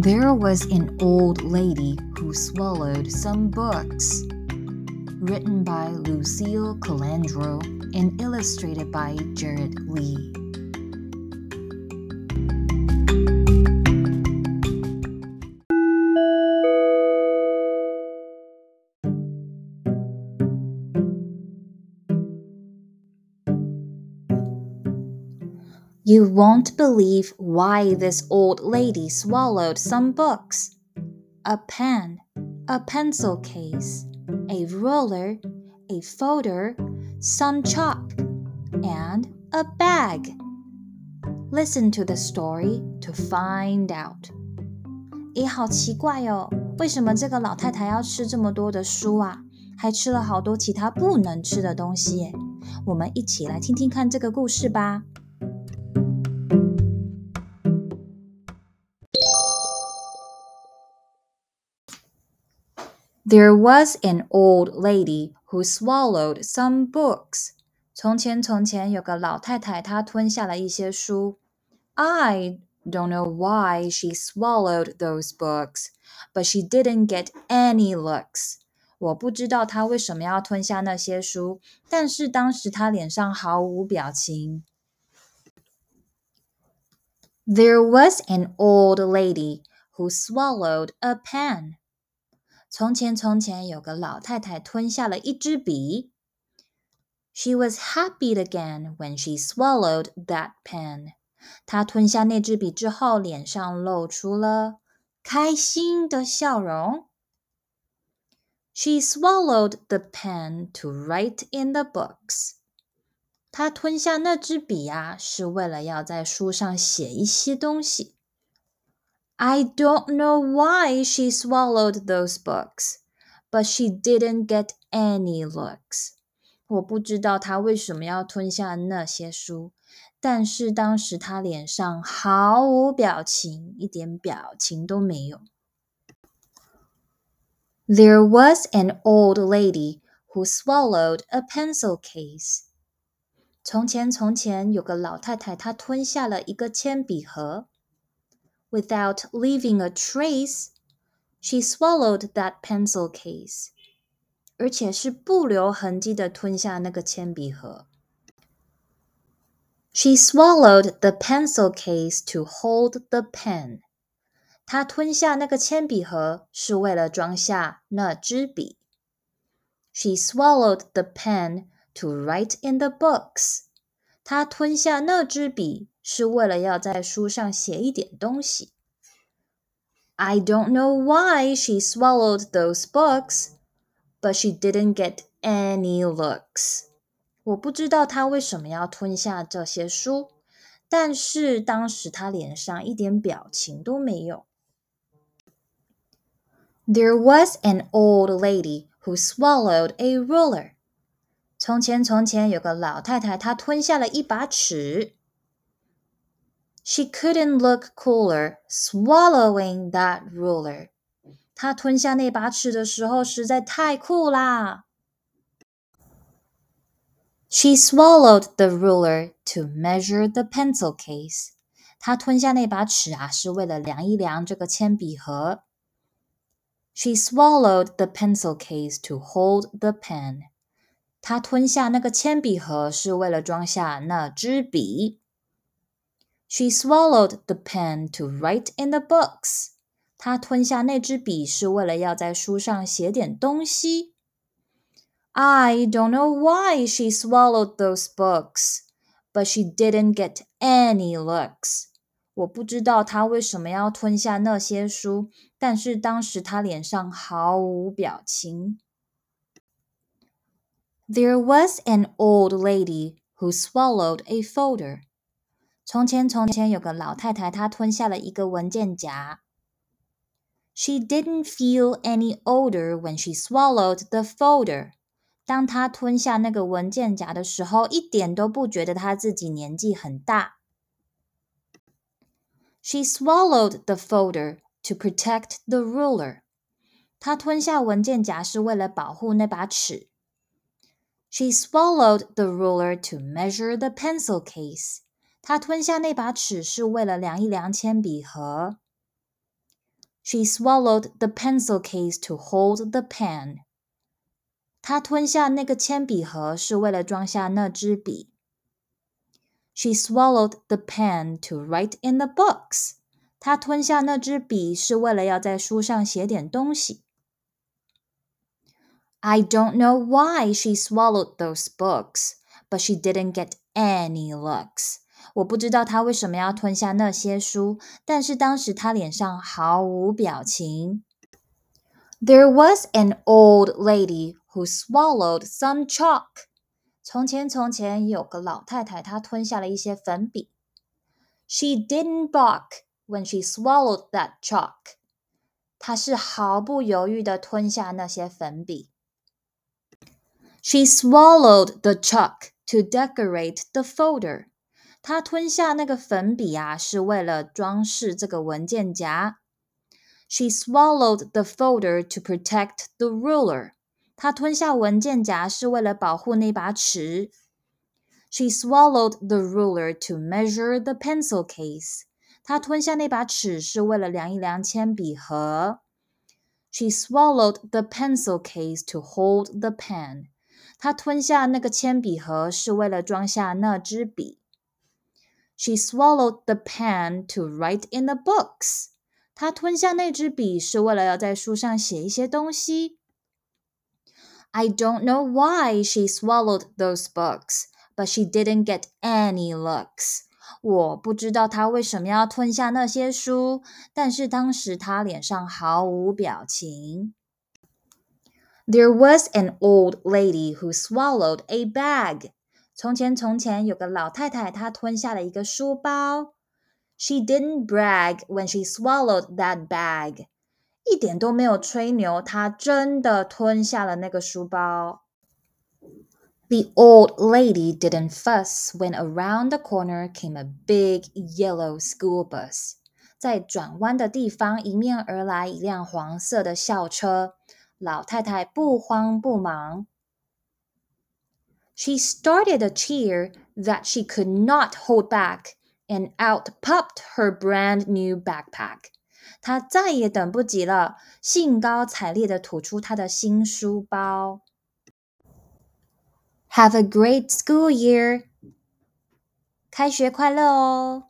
There was an old lady who swallowed some books. Written by Lucille Colandro and illustrated by Jared Lee. You won't believe why this old lady swallowed some books a pen, a pencil case, a ruler, a folder, some chalk, and a bag. Listen to the story to find out. 诶，好奇怪哦，为什么这个老太太要吃这么多的书啊？还吃了好多其他不能吃的东西耶！我们一起来听听看这个故事吧。 There was an old lady who swallowed some books. 从前，从前有个老太太，她吞下了一些书。I don't know why she swallowed those books, but she didn't get any looks. 我不知道她为什么要吞下那些书，但是当时她脸上毫无表情。There was an old lady who swallowed a pen. 从前，从前有个老太太吞下了一支笔。She was happy again when she swallowed that pen. 她吞下那支笔之后，脸上露出了开心的笑容。She swallowed the pen to write in the books. 她吞下那支笔啊，是为了要在书上写一些东西。 I don't know why she swallowed those books, but she didn't get any looks. 我不知道她为什么要吞下那些书，但是当时她脸上毫无表情，一点表情都没有。There was an old lady who swallowed a pencil case. 从前，从前有个老太太，她吞下了一个铅笔盒。 Without leaving a trace, she swallowed that pencil case. 而且是不留痕迹的吞下那个铅笔盒。She swallowed the pencil case to hold the pen. 她吞下那个铅笔盒是为了装下那支笔。She swallowed the pen to write in the books. 她吞下那支笔是为了要在书上写一点东西。I don't know why she swallowed those books, but she didn't get any looks. 我不知道她为什么要吞下这些书，但是当时她脸上一点表情都没有。There was an old lady who swallowed a ruler. 从前，从前有个老太太，她吞下了一把尺。She couldn't look cooler swallowing that ruler. 她吞下那把尺的时候实在太酷啦。She swallowed the ruler to measure the pencil case. 她吞下那把尺啊，是为了量一量这个铅笔盒。She swallowed the pencil case to hold the pen. 他吞下那个铅笔盒是为了装下那支笔。She swallowed the pen to write in the books. 她吞下那支笔是为了要在书上写点东西。I don't know why she swallowed those books, but she didn't get any looks. 我不知道她为什么要吞下那些书，但是当时她脸上毫无表情。 There was an old lady who swallowed a folder. 从前，从前有个老太太，她吞下了一个文件夹。She didn't feel any older when she swallowed the folder. 当她吞下那个文件夹的时候，一点都不觉得她自己年纪很大。She swallowed the folder to protect the ruler. 她吞下文件夹是为了保护那把尺。 She swallowed the ruler to measure the pencil case. 她吞下那把尺是为了量一量铅笔盒。 She swallowed the pencil case to hold the pen. 她吞下那个铅笔盒是为了装下那支笔。She swallowed the pen to write in the books. 她吞下那支笔是为了要在书上写点东西。 I don't know why she swallowed those books, but she didn't get any looks. 我不知道她为什么要吞下那些书，但是当时她脸上毫无表情。There was an old lady who swallowed some chalk. 从前，从前有个老太太，她吞下了一些粉笔。She didn't balk when she swallowed that chalk. 她是毫不犹豫地吞下那些粉笔。 She swallowed the chalk to decorate the folder. 她吞下那个粉笔啊，是为了装饰这个文件夹。She swallowed the folder to protect the ruler. 她吞下文件夹是为了保护那把尺。She swallowed the ruler to measure the pencil case. 她吞下那把尺是为了量一量铅笔盒。She swallowed the pencil case to hold the pen. 她吞下那个铅笔盒是为了装下那支笔。She swallowed the pen to write in the books. 她吞下那支笔是为了要在书上写一些东西。I don't know why she swallowed those books, but she didn't get any looks. 我不知道她为什么要吞下那些书，但是当时她脸上毫无表情。There was an old lady who swallowed a bag. 从前，从前有个老太太，她吞下了一个书包。She didn't brag when she swallowed that bag. 一点都没有吹牛，她真的吞下了那个书包。The old lady didn't fuss when around the corner came a big yellow school bus. 在转弯的地方，迎面而来一辆黄色的校车。 老太太不慌不忙。She started a cheer that she could not hold back, and out popped her brand new backpack. 他再也等不及了，兴高采烈地吐出他的新书包。Have a great school year！开学快乐哦！